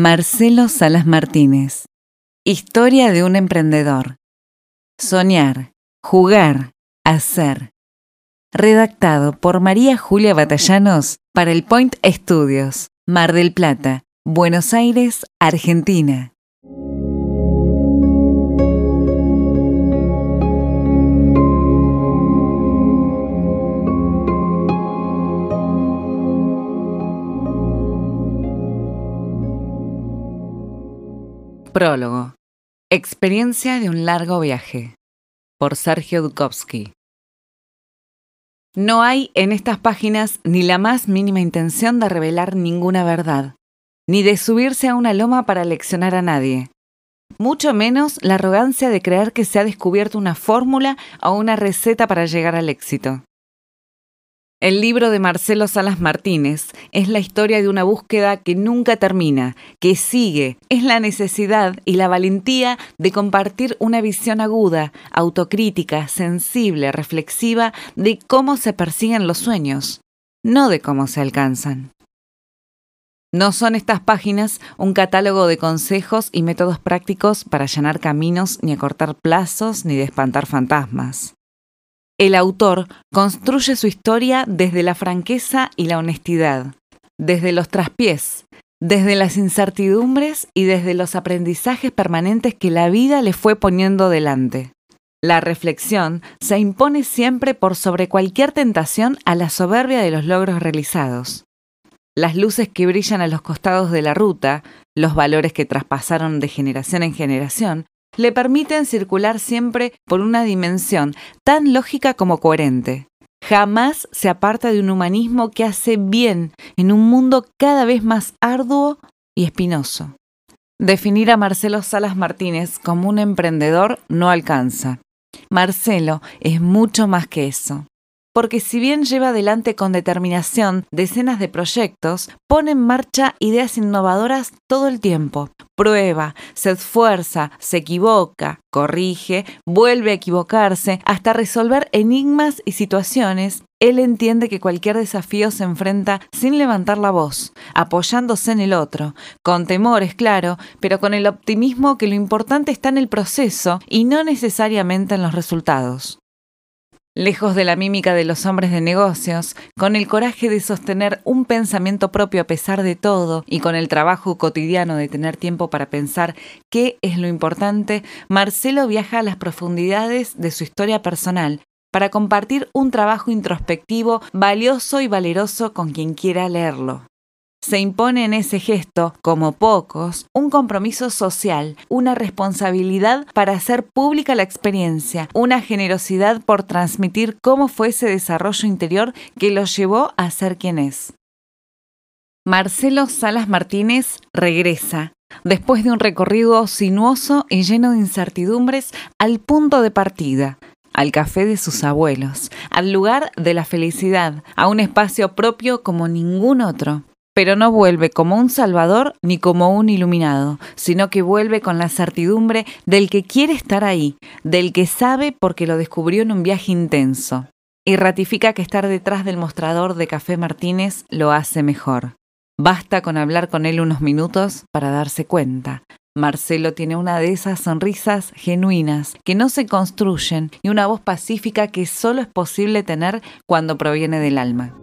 Marcelo Salas Martínez. Historia de un emprendedor. Soñar, jugar, hacer. Redactado por María Julia Batallanos para el Point Studios, Mar del Plata, Buenos Aires, Argentina. Prólogo. Experiencia de un largo viaje. Por Sergio Dukowski. No hay en estas páginas ni la más mínima intención de revelar ninguna verdad, ni de subirse a una loma para leccionar a nadie. Mucho menos la arrogancia de creer que se ha descubierto una fórmula o una receta para llegar al éxito. El libro de Marcelo Salas Martínez es la historia de una búsqueda que nunca termina, que sigue, es la necesidad y la valentía de compartir una visión aguda, autocrítica, sensible, reflexiva de cómo se persiguen los sueños, no de cómo se alcanzan. No son estas páginas un catálogo de consejos y métodos prácticos para allanar caminos, ni acortar plazos, ni de espantar fantasmas. El autor construye su historia desde la franqueza y la honestidad, desde los traspiés, desde las incertidumbres y desde los aprendizajes permanentes que la vida le fue poniendo delante. La reflexión se impone siempre por sobre cualquier tentación a la soberbia de los logros realizados. Las luces que brillan a los costados de la ruta, los valores que traspasaron de generación en generación, le permiten circular siempre por una dimensión tan lógica como coherente. Jamás se aparta de un humanismo que hace bien en un mundo cada vez más arduo y espinoso. Definir a Marcelo Salas Martínez como un emprendedor no alcanza. Marcelo es mucho más que eso porque si bien lleva adelante con determinación decenas de proyectos, pone en marcha ideas innovadoras todo el tiempo. Prueba, se esfuerza, se equivoca, corrige, vuelve a equivocarse, hasta resolver enigmas y situaciones él entiende que cualquier desafío se enfrenta sin levantar la voz, apoyándose en el otro, con temores, claro, pero con el optimismo que lo importante está en el proceso y no necesariamente en los resultados lejos de la mímica de los hombres de negocios, con el coraje de sostener un pensamiento propio a pesar de todo y con el trabajo cotidiano de tener tiempo para pensar qué es lo importante, Marcelo viaja a las profundidades de su historia personal para compartir un trabajo introspectivo valioso y valeroso con quien quiera leerlo se impone en ese gesto, como pocos, un compromiso social, una responsabilidad para hacer pública la experiencia, una generosidad por transmitir cómo fue ese desarrollo interior que lo llevó a ser quien es. Marcelo Salas Martínez regresa, después de un recorrido sinuoso y lleno de incertidumbres, al punto de partida, al café de sus abuelos, al lugar de la felicidad, a un espacio propio como ningún otro pero no vuelve como un salvador ni como un iluminado, sino que vuelve con la certidumbre del que quiere estar ahí, del que sabe porque lo descubrió en un viaje intenso, y ratifica que estar detrás del mostrador de Café Martínez lo hace mejor. Basta con hablar con él unos minutos para darse cuenta. Marcelo tiene una de esas sonrisas genuinas que no se construyen y una voz pacífica que solo es posible tener cuando proviene del alma.